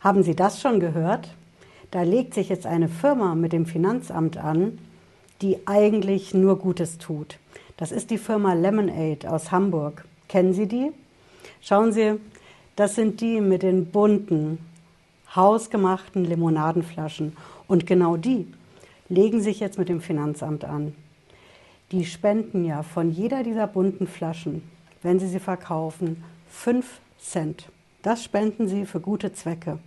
Haben Sie das schon gehört? Da legt sich jetzt eine Firma mit dem Finanzamt an, die eigentlich nur Gutes tut. Das ist die Firma Lemonade aus Hamburg. Kennen Sie die? Schauen Sie, das sind die mit den bunten, hausgemachten Limonadenflaschen. Und genau die legen sich jetzt mit dem Finanzamt an. Die spenden ja von jeder dieser bunten Flaschen, wenn sie sie verkaufen, 5 Cent. Das spenden sie für gute Zwecke.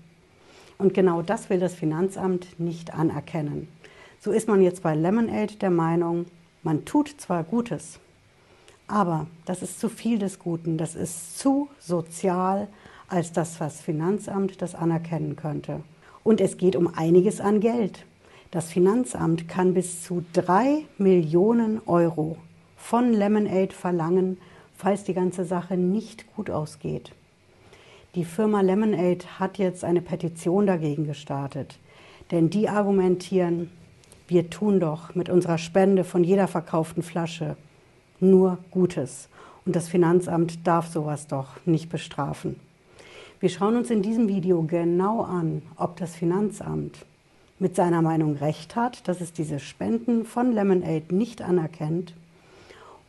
Und genau das will das Finanzamt nicht anerkennen. So ist man jetzt bei Lemonade der Meinung, man tut zwar Gutes, aber das ist zu viel des Guten, das ist zu sozial, als das Finanzamt das anerkennen könnte. Und es geht um einiges an Geld. Das Finanzamt kann bis zu drei Millionen Euro von Lemonade verlangen, falls die ganze Sache nicht gut ausgeht. Die Firma Lemonade hat jetzt eine Petition dagegen gestartet, denn die argumentieren, wir tun doch mit unserer Spende von jeder verkauften Flasche nur Gutes und das Finanzamt darf sowas doch nicht bestrafen. Wir schauen uns in diesem Video genau an, ob das Finanzamt mit seiner Meinung recht hat, dass es diese Spenden von Lemonade nicht anerkennt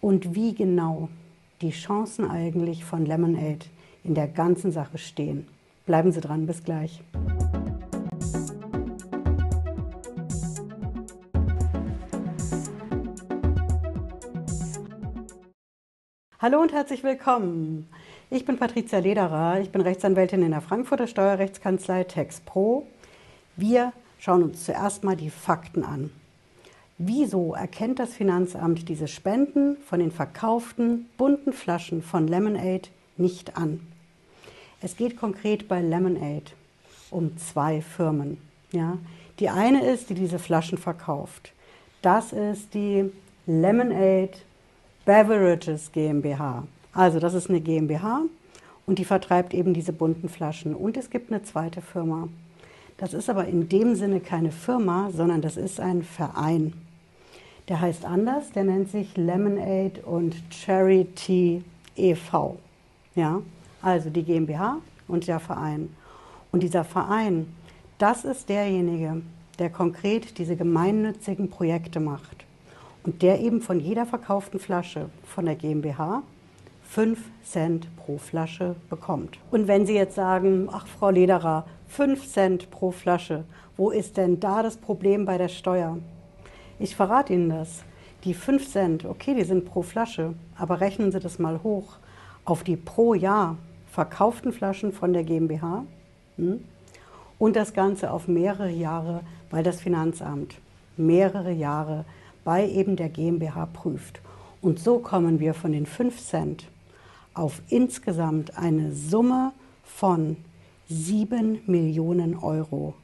und wie genau die Chancen eigentlich von Lemonade in der ganzen Sache stehen. Bleiben Sie dran, bis gleich. Hallo und herzlich willkommen. Ich bin Patricia Lederer, ich bin Rechtsanwältin in der Frankfurter Steuerrechtskanzlei TexPro. Wir schauen uns zuerst mal die Fakten an. Wieso erkennt das Finanzamt diese Spenden von den verkauften bunten Flaschen von Lemonade nicht an? Es geht konkret bei Lemonade um zwei Firmen. Ja? Die eine ist, die diese Flaschen verkauft. Das ist die Lemonade Beverages GmbH. Also das ist eine GmbH und die vertreibt eben diese bunten Flaschen. Und es gibt eine zweite Firma. Das ist aber in dem Sinne keine Firma, sondern das ist ein Verein. Der heißt anders, der nennt sich Lemonade und Charity e.V. Ja, also die GmbH und der Verein. Und dieser Verein, das ist derjenige, der konkret diese gemeinnützigen Projekte macht und der eben von jeder verkauften Flasche von der GmbH 5 Cent pro Flasche bekommt. Und wenn Sie jetzt sagen, ach Frau Lederer, 5 Cent pro Flasche, wo ist denn da das Problem bei der Steuer? Ich verrate Ihnen das. Die 5 Cent, okay, die sind pro Flasche, aber rechnen Sie das mal hoch auf die pro Jahr verkauften Flaschen von der GmbH hm? und das Ganze auf mehrere Jahre, weil das Finanzamt mehrere Jahre bei eben der GmbH prüft. Und so kommen wir von den 5 Cent auf insgesamt eine Summe von 7 Millionen Euro.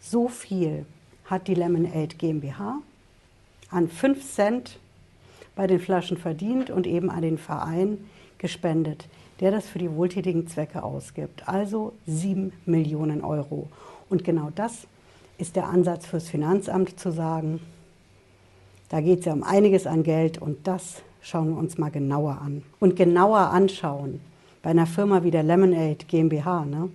So viel hat die Lemonade GmbH an 5 Cent bei den Flaschen verdient und eben an den Verein gespendet, der das für die wohltätigen Zwecke ausgibt. Also 7 Millionen Euro. Und genau das ist der Ansatz fürs Finanzamt zu sagen, da geht es ja um einiges an Geld und das schauen wir uns mal genauer an. Und genauer anschauen bei einer Firma wie der Lemonade GmbH, ne?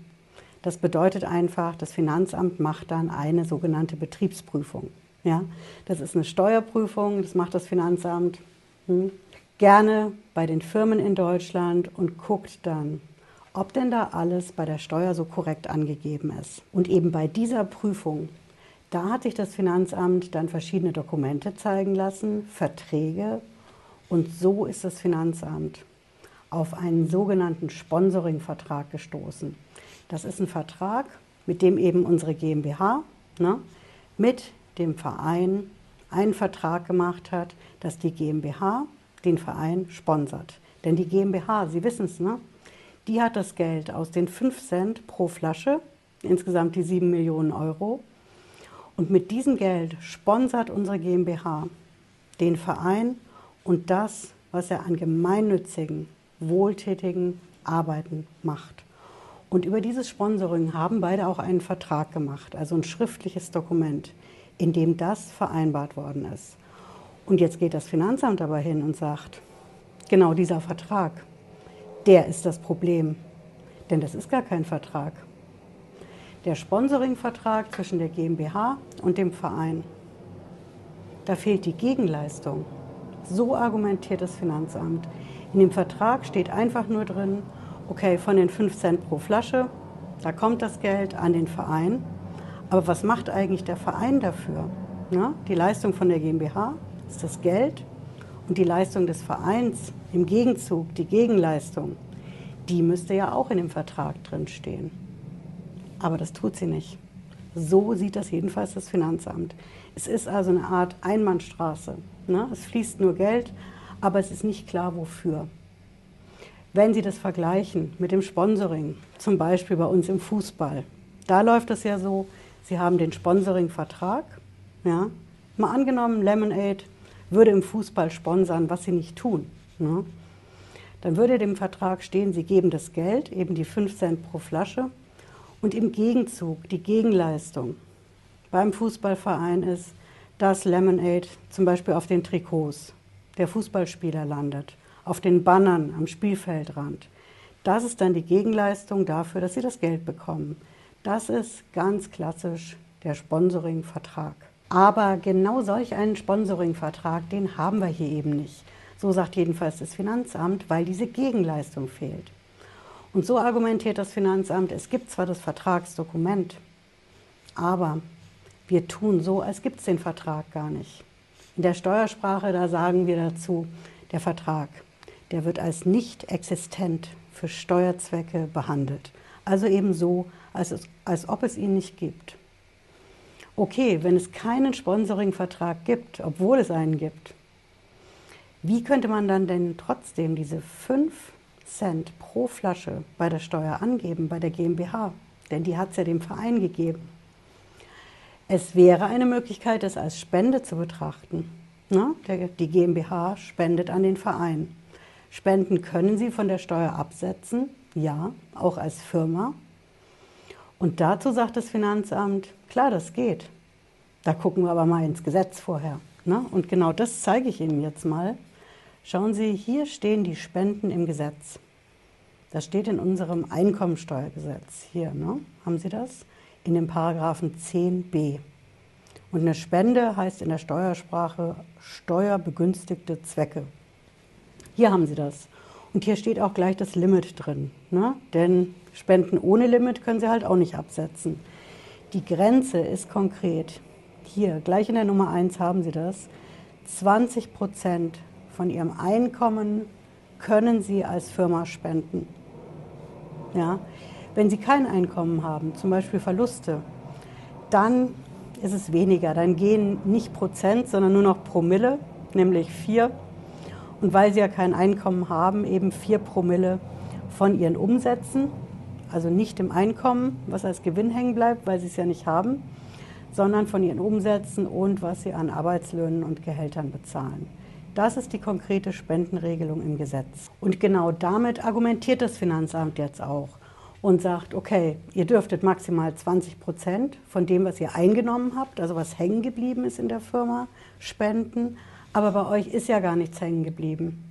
das bedeutet einfach, das Finanzamt macht dann eine sogenannte Betriebsprüfung. Ja? Das ist eine Steuerprüfung, das macht das Finanzamt hm, gerne bei den Firmen in Deutschland und guckt dann, ob denn da alles bei der Steuer so korrekt angegeben ist. Und eben bei dieser Prüfung da hat sich das Finanzamt dann verschiedene Dokumente zeigen lassen, Verträge. Und so ist das Finanzamt auf einen sogenannten Sponsoring-Vertrag gestoßen. Das ist ein Vertrag, mit dem eben unsere GmbH ne, mit dem Verein einen Vertrag gemacht hat, dass die GmbH den Verein sponsert. Denn die GmbH, Sie wissen es, ne, die hat das Geld aus den 5 Cent pro Flasche, insgesamt die 7 Millionen Euro, und mit diesem Geld sponsert unsere GmbH den Verein und das, was er an gemeinnützigen, wohltätigen Arbeiten macht. Und über dieses Sponsoring haben beide auch einen Vertrag gemacht, also ein schriftliches Dokument, in dem das vereinbart worden ist. Und jetzt geht das Finanzamt aber hin und sagt, genau dieser Vertrag, der ist das Problem. Denn das ist gar kein Vertrag. der Sponsoringvertrag zwischen der GmbH und dem Verein. Da fehlt die Gegenleistung. So argumentiert das Finanzamt. In dem Vertrag steht einfach nur drin, okay, von den 5 Cent pro Flasche, da kommt das Geld an den Verein. Aber was macht eigentlich der Verein dafür? Na, die Leistung von der GmbH ist das Geld und die Leistung des Vereins im Gegenzug, die Gegenleistung, die müsste ja auch in dem Vertrag drin stehen. Aber das tut sie nicht. So sieht das jedenfalls das Finanzamt. Es ist also eine Art Einbahnstraße. Ne? Es fließt nur Geld, aber es ist nicht klar, wofür. Wenn Sie das vergleichen mit dem Sponsoring, zum Beispiel bei uns im Fußball, da läuft es ja so, Sie haben den Sponsoring-Vertrag. Ja? Mal angenommen, Lemonade würde im Fußball sponsern, was sie nicht tun. Ne? Dann würde dem Vertrag stehen, Sie geben das Geld, eben die 5 Cent pro Flasche, und im Gegenzug die Gegenleistung beim Fußballverein ist, dass Lemonade zum Beispiel auf den Trikots der Fußballspieler landet, auf den Bannern am Spielfeldrand. Das ist dann die Gegenleistung dafür, dass sie das Geld bekommen. Das ist ganz klassisch der Sponsoring-Vertrag. Aber genau solch einen Sponsoring-Vertrag, den haben wir hier eben nicht. So sagt jedenfalls das Finanzamt, weil diese Gegenleistung fehlt. Und so argumentiert das Finanzamt, es gibt zwar das Vertragsdokument, aber wir tun so, als gibt es den Vertrag gar nicht. In der Steuersprache, da sagen wir dazu, der Vertrag, der wird als nicht existent für Steuerzwecke behandelt. Also eben so, als, es, als ob es ihn nicht gibt. Okay, wenn es keinen Sponsoring-Vertrag gibt, obwohl es einen gibt, wie könnte man dann denn trotzdem diese 5 Cent pro Flasche bei der Steuer angeben, bei der GmbH, denn die hat es ja dem Verein gegeben. Es wäre eine Möglichkeit, es als Spende zu betrachten. Ne? Die GmbH spendet an den Verein. Spenden können Sie von der Steuer absetzen, ja, auch als Firma. Und dazu sagt das Finanzamt, klar, das geht. Da gucken wir aber mal ins Gesetz vorher. Ne? Und genau das zeige ich Ihnen jetzt mal. Schauen Sie, hier stehen die Spenden im Gesetz. Das steht in unserem Einkommensteuergesetz. Hier, ne? haben Sie das? In dem Paragraphen 10b. Und eine Spende heißt in der Steuersprache steuerbegünstigte Zwecke. Hier haben Sie das. Und hier steht auch gleich das Limit drin. Ne? Denn Spenden ohne Limit können Sie halt auch nicht absetzen. Die Grenze ist konkret. Hier, gleich in der Nummer 1 haben Sie das. 20 Prozent von ihrem Einkommen können sie als Firma spenden. Ja? Wenn sie kein Einkommen haben, zum Beispiel Verluste, dann ist es weniger. Dann gehen nicht Prozent, sondern nur noch Promille, nämlich vier. Und weil sie ja kein Einkommen haben, eben vier Promille von ihren Umsätzen, also nicht im Einkommen, was als Gewinn hängen bleibt, weil sie es ja nicht haben, sondern von ihren Umsätzen und was sie an Arbeitslöhnen und Gehältern bezahlen. Das ist die konkrete Spendenregelung im Gesetz. Und genau damit argumentiert das Finanzamt jetzt auch und sagt, okay, ihr dürftet maximal 20 Prozent von dem, was ihr eingenommen habt, also was hängen geblieben ist in der Firma, spenden. Aber bei euch ist ja gar nichts hängen geblieben.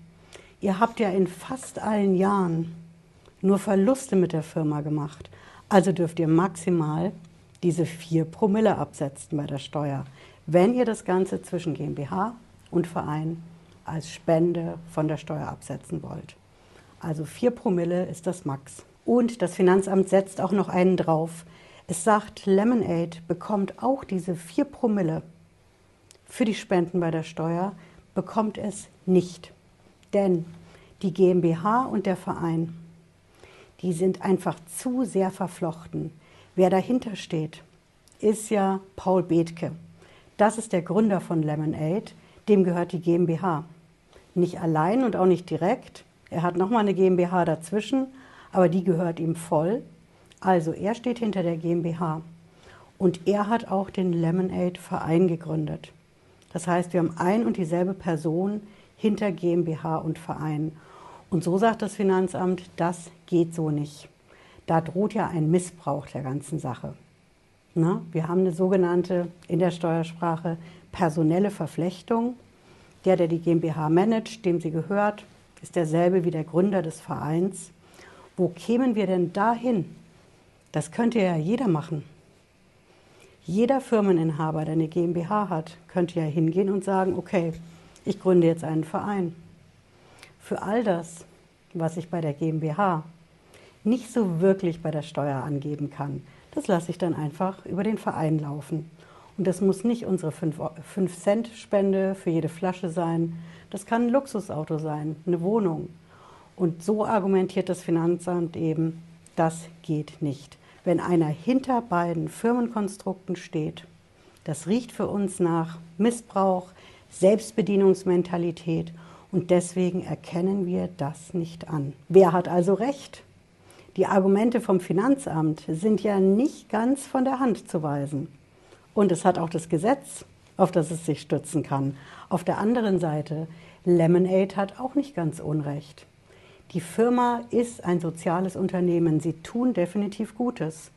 Ihr habt ja in fast allen Jahren nur Verluste mit der Firma gemacht. Also dürft ihr maximal diese 4 Promille absetzen bei der Steuer, wenn ihr das Ganze zwischen GmbH und Verein als Spende von der Steuer absetzen wollt. Also 4 Promille ist das Max. Und das Finanzamt setzt auch noch einen drauf. Es sagt, Lemonade bekommt auch diese 4 Promille für die Spenden bei der Steuer, bekommt es nicht. Denn die GmbH und der Verein, die sind einfach zu sehr verflochten. Wer dahinter steht, ist ja Paul Bethke. Das ist der Gründer von Lemonade, dem gehört die GmbH. Nicht allein und auch nicht direkt. Er hat nochmal eine GmbH dazwischen, aber die gehört ihm voll. Also er steht hinter der GmbH. Und er hat auch den Lemonade Verein gegründet. Das heißt, wir haben ein und dieselbe Person hinter GmbH und Verein. Und so sagt das Finanzamt, das geht so nicht. Da droht ja ein Missbrauch der ganzen Sache. Na, wir haben eine sogenannte in der Steuersprache personelle Verflechtung. Der, der die GmbH managt, dem sie gehört, ist derselbe wie der Gründer des Vereins. Wo kämen wir denn dahin, Das könnte ja jeder machen. Jeder Firmeninhaber, der eine GmbH hat, könnte ja hingehen und sagen, okay, ich gründe jetzt einen Verein. Für all das, was ich bei der GmbH nicht so wirklich bei der Steuer angeben kann, das lasse ich dann einfach über den Verein laufen. Und das muss nicht unsere 5-Cent-Spende für jede Flasche sein. Das kann ein Luxusauto sein, eine Wohnung. Und so argumentiert das Finanzamt eben, das geht nicht wenn einer hinter beiden Firmenkonstrukten steht. Das riecht für uns nach Missbrauch, Selbstbedienungsmentalität und deswegen erkennen wir das nicht an. Wer hat also recht? Die Argumente vom Finanzamt sind ja nicht ganz von der Hand zu weisen. Und es hat auch das Gesetz, auf das es sich stützen kann. Auf der anderen Seite, Lemonade hat auch nicht ganz Unrecht. Die Firma ist ein soziales Unternehmen. Sie tun definitiv Gutes.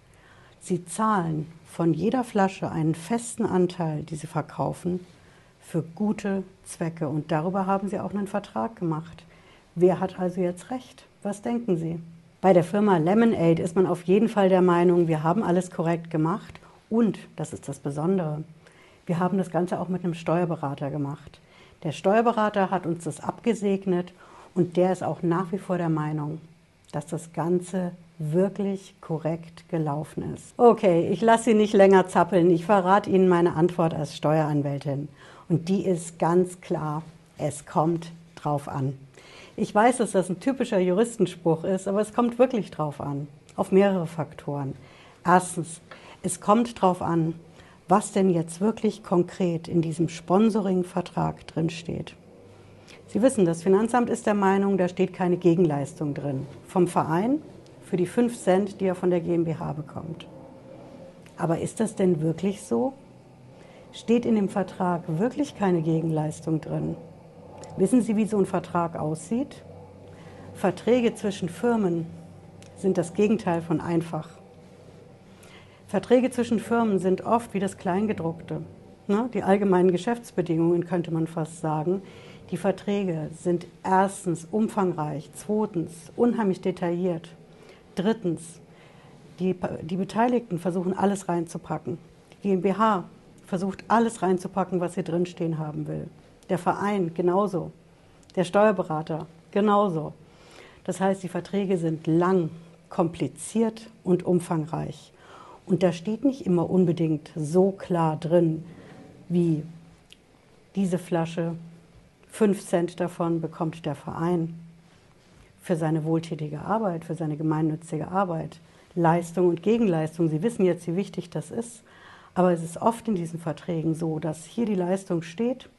Sie zahlen von jeder Flasche einen festen Anteil, die sie verkaufen, für gute Zwecke. Und darüber haben sie auch einen Vertrag gemacht. Wer hat also jetzt recht? Was denken Sie? Bei der Firma Lemonade ist man auf jeden Fall der Meinung, wir haben alles korrekt gemacht. Und, das ist das Besondere, wir haben das Ganze auch mit einem Steuerberater gemacht. Der Steuerberater hat uns das abgesegnet und der ist auch nach wie vor der Meinung, dass das Ganze wirklich korrekt gelaufen ist. Okay, ich lasse Sie nicht länger zappeln. Ich verrate Ihnen meine Antwort als Steueranwältin. Und die ist ganz klar, es kommt drauf an. Ich weiß, dass das ein typischer Juristenspruch ist, aber es kommt wirklich drauf an. Auf mehrere Faktoren. Erstens, es kommt drauf an, was denn jetzt wirklich konkret in diesem Sponsoring-Vertrag drinsteht. Sie wissen, das Finanzamt ist der Meinung, da steht keine Gegenleistung drin. Vom Verein für die 5 Cent, die er von der GmbH bekommt. Aber ist das denn wirklich so? Steht in dem Vertrag wirklich keine Gegenleistung drin? Wissen Sie, wie so ein Vertrag aussieht? Verträge zwischen Firmen sind das Gegenteil von einfach. Verträge zwischen Firmen sind oft wie das Kleingedruckte. Ne? Die allgemeinen Geschäftsbedingungen könnte man fast sagen. Die Verträge sind erstens umfangreich, zweitens unheimlich detailliert, drittens die, die Beteiligten versuchen alles reinzupacken. Die GmbH versucht alles reinzupacken, was sie drinstehen haben will. Der Verein genauso. Der Steuerberater genauso. Das heißt, die Verträge sind lang, kompliziert und umfangreich. Und da steht nicht immer unbedingt so klar drin, wie diese Flasche Fünf Cent davon bekommt der Verein für seine wohltätige Arbeit, für seine gemeinnützige Arbeit. Leistung und Gegenleistung. Sie wissen jetzt, wie wichtig das ist. Aber es ist oft in diesen Verträgen so, dass hier die Leistung steht,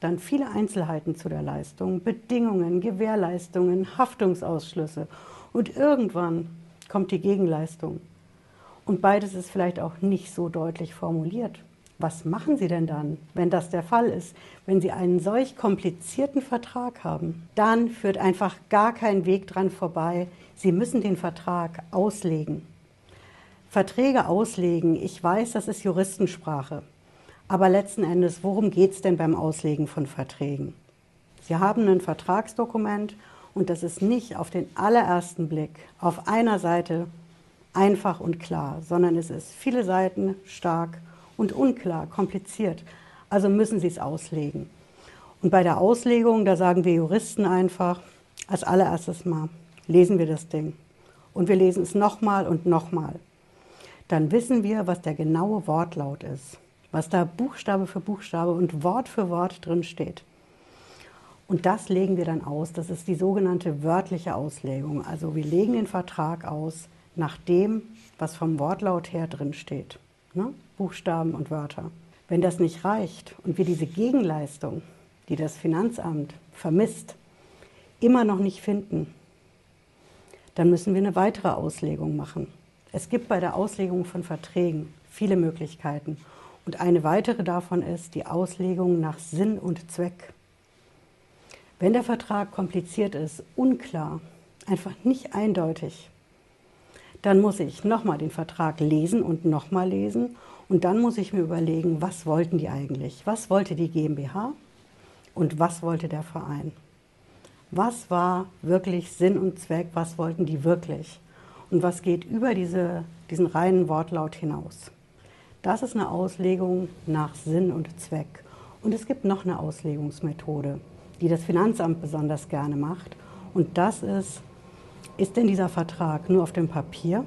dann viele Einzelheiten zu der Leistung, Bedingungen, Gewährleistungen, Haftungsausschlüsse. Und irgendwann kommt die Gegenleistung. Und beides ist vielleicht auch nicht so deutlich formuliert. Was machen Sie denn dann, wenn das der Fall ist? Wenn Sie einen solch komplizierten Vertrag haben, dann führt einfach gar kein Weg dran vorbei. Sie müssen den Vertrag auslegen. Verträge auslegen, ich weiß, das ist Juristensprache. Aber letzten Endes, worum geht es denn beim Auslegen von Verträgen? Sie haben ein Vertragsdokument und das ist nicht auf den allerersten Blick auf einer Seite einfach und klar, sondern es ist viele Seiten stark und unklar, kompliziert. Also müssen Sie es auslegen. Und bei der Auslegung, da sagen wir Juristen einfach, als allererstes mal lesen wir das Ding. Und wir lesen es nochmal und nochmal. Dann wissen wir, was der genaue Wortlaut ist, was da Buchstabe für Buchstabe und Wort für Wort drin steht. Und das legen wir dann aus. Das ist die sogenannte wörtliche Auslegung. Also wir legen den Vertrag aus nach dem, was vom Wortlaut her drin steht ne? Buchstaben und Wörter. Wenn das nicht reicht und wir diese Gegenleistung, die das Finanzamt vermisst, immer noch nicht finden, dann müssen wir eine weitere Auslegung machen. Es gibt bei der Auslegung von Verträgen viele Möglichkeiten. Und eine weitere davon ist die Auslegung nach Sinn und Zweck. Wenn der Vertrag kompliziert ist, unklar, einfach nicht eindeutig, dann muss ich nochmal den Vertrag lesen und nochmal lesen. Und dann muss ich mir überlegen, was wollten die eigentlich? Was wollte die GmbH und was wollte der Verein? Was war wirklich Sinn und Zweck? Was wollten die wirklich? Und was geht über diese diesen reinen Wortlaut hinaus. Das ist eine Auslegung nach Sinn und Zweck. Und es gibt noch eine Auslegungsmethode, die das Finanzamt besonders gerne macht. Und das ist, ist denn dieser Vertrag nur auf dem Papier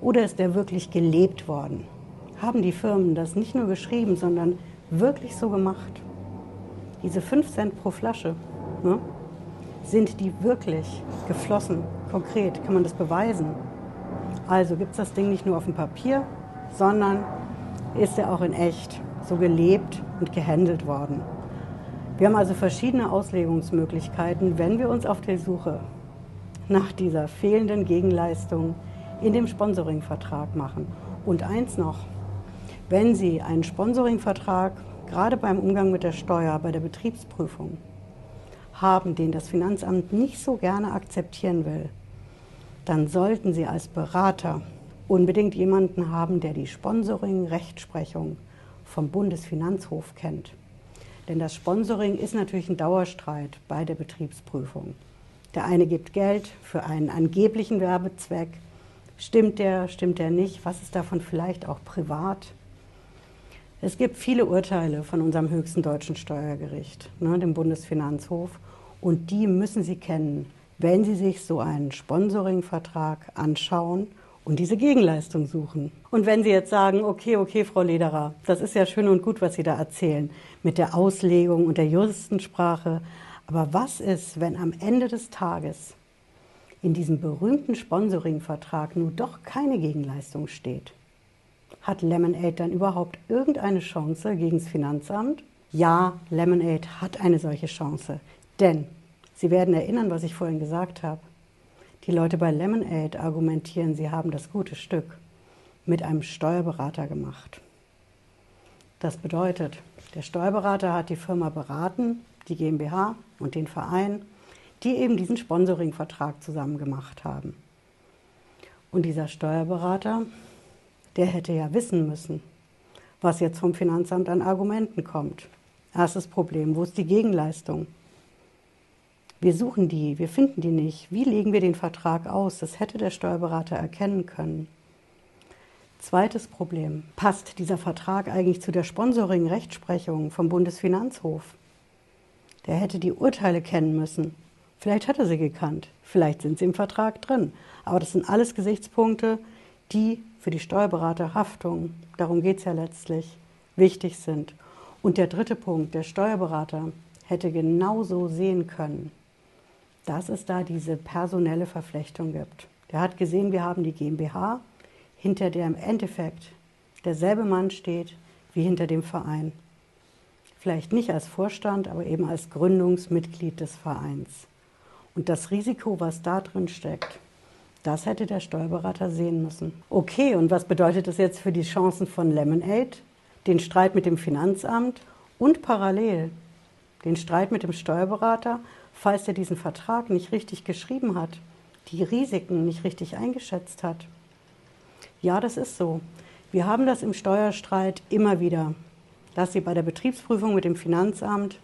oder ist der wirklich gelebt worden? Haben die Firmen das nicht nur geschrieben, sondern wirklich so gemacht? Diese 5 Cent pro Flasche, ne? sind die wirklich geflossen? Konkret, kann man das beweisen? Also gibt es das Ding nicht nur auf dem Papier, sondern ist er auch in echt so gelebt und gehandelt worden. Wir haben also verschiedene Auslegungsmöglichkeiten, wenn wir uns auf der Suche nach dieser fehlenden Gegenleistung in dem Sponsoringvertrag machen. Und eins noch, wenn Sie einen Sponsoringvertrag gerade beim Umgang mit der Steuer, bei der Betriebsprüfung haben, den das Finanzamt nicht so gerne akzeptieren will, dann sollten Sie als Berater unbedingt jemanden haben, der die Sponsoring-Rechtsprechung vom Bundesfinanzhof kennt. Denn das Sponsoring ist natürlich ein Dauerstreit bei der Betriebsprüfung. Der eine gibt Geld für einen angeblichen Werbezweck. Stimmt der, stimmt der nicht? Was ist davon vielleicht auch privat? Es gibt viele Urteile von unserem höchsten deutschen Steuergericht, ne, dem Bundesfinanzhof, und die müssen Sie kennen, wenn Sie sich so einen Sponsoringvertrag anschauen und diese Gegenleistung suchen. Und wenn Sie jetzt sagen, okay, okay, Frau Lederer, das ist ja schön und gut, was Sie da erzählen mit der Auslegung und der Juristensprache, aber was ist, wenn am Ende des Tages in diesem berühmten Sponsoringvertrag nun doch keine Gegenleistung steht? Hat Lemonade dann überhaupt irgendeine Chance gegen das Finanzamt? Ja, Lemonade hat eine solche Chance. Denn, Sie werden erinnern, was ich vorhin gesagt habe, die Leute bei Lemonade argumentieren, sie haben das gute Stück mit einem Steuerberater gemacht. Das bedeutet, der Steuerberater hat die Firma beraten, die GmbH und den Verein, die eben diesen Sponsoringvertrag zusammen gemacht haben. Und dieser Steuerberater, der hätte ja wissen müssen, was jetzt vom Finanzamt an Argumenten kommt. Erstes Problem, wo ist die Gegenleistung? Wir suchen die, wir finden die nicht. Wie legen wir den Vertrag aus? Das hätte der Steuerberater erkennen können. Zweites Problem. Passt dieser Vertrag eigentlich zu der Sponsoring-Rechtsprechung vom Bundesfinanzhof? Der hätte die Urteile kennen müssen. Vielleicht hat er sie gekannt. Vielleicht sind sie im Vertrag drin. Aber das sind alles Gesichtspunkte, die für die Steuerberaterhaftung, darum geht es ja letztlich, wichtig sind. Und der dritte Punkt, der Steuerberater hätte genauso sehen können, dass es da diese personelle Verflechtung gibt. Der hat gesehen, wir haben die GmbH, hinter der im Endeffekt derselbe Mann steht wie hinter dem Verein. Vielleicht nicht als Vorstand, aber eben als Gründungsmitglied des Vereins. Und das Risiko, was da drin steckt, das hätte der Steuerberater sehen müssen. Okay, und was bedeutet das jetzt für die Chancen von Lemonade? Den Streit mit dem Finanzamt und parallel den Streit mit dem Steuerberater falls er diesen Vertrag nicht richtig geschrieben hat, die Risiken nicht richtig eingeschätzt hat. Ja, das ist so. Wir haben das im Steuerstreit immer wieder, dass Sie bei der Betriebsprüfung mit dem Finanzamt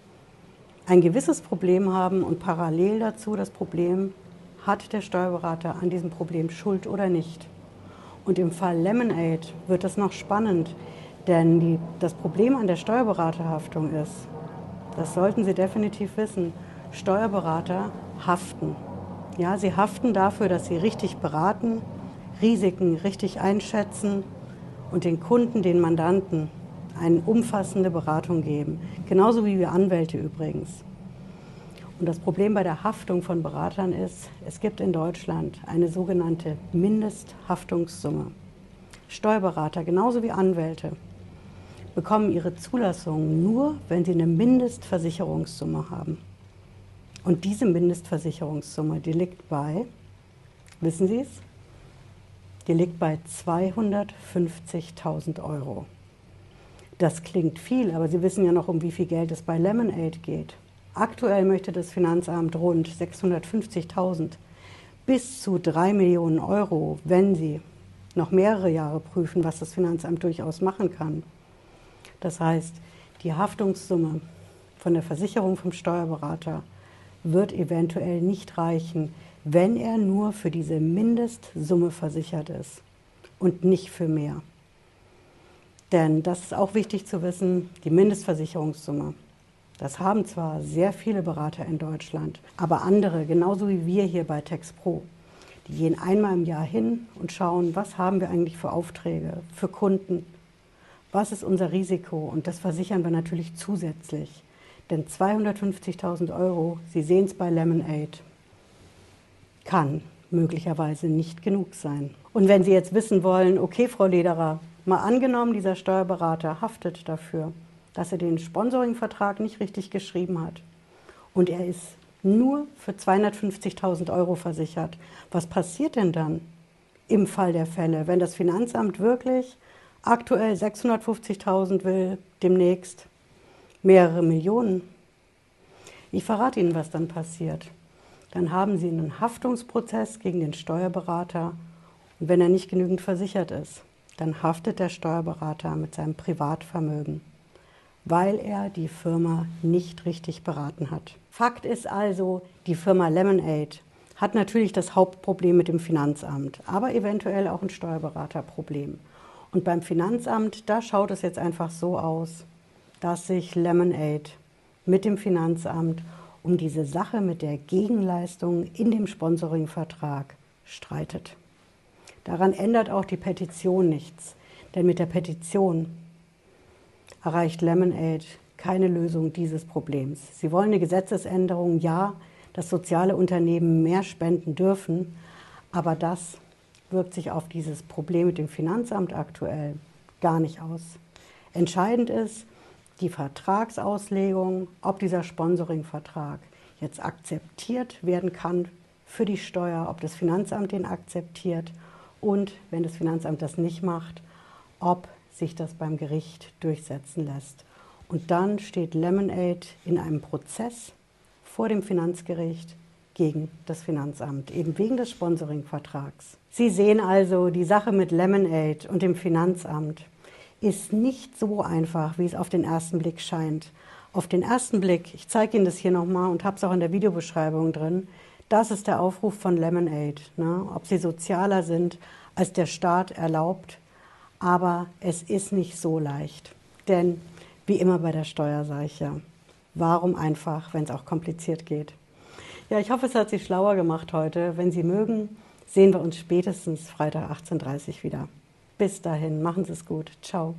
ein gewisses Problem haben und parallel dazu das Problem, hat der Steuerberater an diesem Problem Schuld oder nicht. Und im Fall Lemonade wird das noch spannend, denn die, das Problem an der Steuerberaterhaftung ist, das sollten Sie definitiv wissen, Steuerberater haften. Ja, sie haften dafür, dass sie richtig beraten, Risiken richtig einschätzen und den Kunden, den Mandanten eine umfassende Beratung geben. Genauso wie wir Anwälte übrigens. Und das Problem bei der Haftung von Beratern ist, es gibt in Deutschland eine sogenannte Mindesthaftungssumme. Steuerberater, genauso wie Anwälte, bekommen ihre Zulassung nur, wenn sie eine Mindestversicherungssumme haben. Und diese Mindestversicherungssumme, die liegt bei, wissen Sie es? Die liegt bei 250.000 Euro. Das klingt viel, aber Sie wissen ja noch, um wie viel Geld es bei Lemonade geht. Aktuell möchte das Finanzamt rund 650.000 bis zu 3 Millionen Euro, wenn Sie noch mehrere Jahre prüfen, was das Finanzamt durchaus machen kann. Das heißt, die Haftungssumme von der Versicherung vom Steuerberater wird eventuell nicht reichen, wenn er nur für diese Mindestsumme versichert ist. und nicht für mehr. Denn das ist auch wichtig zu wissen, die Mindestversicherungssumme. Das haben zwar sehr viele Berater in Deutschland, aber andere, genauso wie wir hier bei TexPro, die gehen einmal im Jahr hin und schauen, was haben wir eigentlich für Aufträge, für Kunden, was ist unser Risiko und das versichern wir natürlich zusätzlich. Denn 250.000 Euro, Sie sehen es bei Lemonade, kann möglicherweise nicht genug sein. Und wenn Sie jetzt wissen wollen, okay, Frau Lederer, mal angenommen, dieser Steuerberater haftet dafür, dass er den Sponsoringvertrag nicht richtig geschrieben hat und er ist nur für 250.000 Euro versichert. Was passiert denn dann im Fall der Fälle, wenn das Finanzamt wirklich aktuell 650.000 will, demnächst mehrere Millionen? Ich verrate Ihnen, was dann passiert. Dann haben Sie einen Haftungsprozess gegen den Steuerberater wenn er nicht genügend versichert ist, dann haftet der Steuerberater mit seinem Privatvermögen, weil er die Firma nicht richtig beraten hat. Fakt ist also, die Firma Lemonade hat natürlich das Hauptproblem mit dem Finanzamt, aber eventuell auch ein Steuerberaterproblem. Und beim Finanzamt, da schaut es jetzt einfach so aus, dass sich Lemonade mit dem Finanzamt um diese Sache mit der Gegenleistung in dem Sponsoringvertrag streitet. Daran ändert auch die Petition nichts, denn mit der Petition erreicht Lemonade keine Lösung dieses Problems. Sie wollen eine Gesetzesänderung, ja, dass soziale Unternehmen mehr spenden dürfen, aber das wirkt sich auf dieses Problem mit dem Finanzamt aktuell gar nicht aus. Entscheidend ist die Vertragsauslegung, ob dieser Sponsoringvertrag jetzt akzeptiert werden kann für die Steuer, ob das Finanzamt den akzeptiert und, wenn das Finanzamt das nicht macht, ob sich das beim Gericht durchsetzen lässt. Und dann steht Lemonade in einem Prozess vor dem Finanzgericht gegen das Finanzamt, eben wegen des Sponsoringvertrags. Sie sehen also, die Sache mit Lemonade und dem Finanzamt ist nicht so einfach, wie es auf den ersten Blick scheint. Auf den ersten Blick, ich zeige Ihnen das hier nochmal und habe es auch in der Videobeschreibung drin, das ist der Aufruf von Lemonade, ne? ob sie sozialer sind, als der Staat erlaubt. Aber es ist nicht so leicht. Denn wie immer bei der Steuer sage ich ja, warum einfach, wenn es auch kompliziert geht? Ja, ich hoffe, es hat Sie schlauer gemacht heute. Wenn Sie mögen, sehen wir uns spätestens Freitag 18.30 Uhr wieder. Bis dahin, machen Sie es gut. Ciao.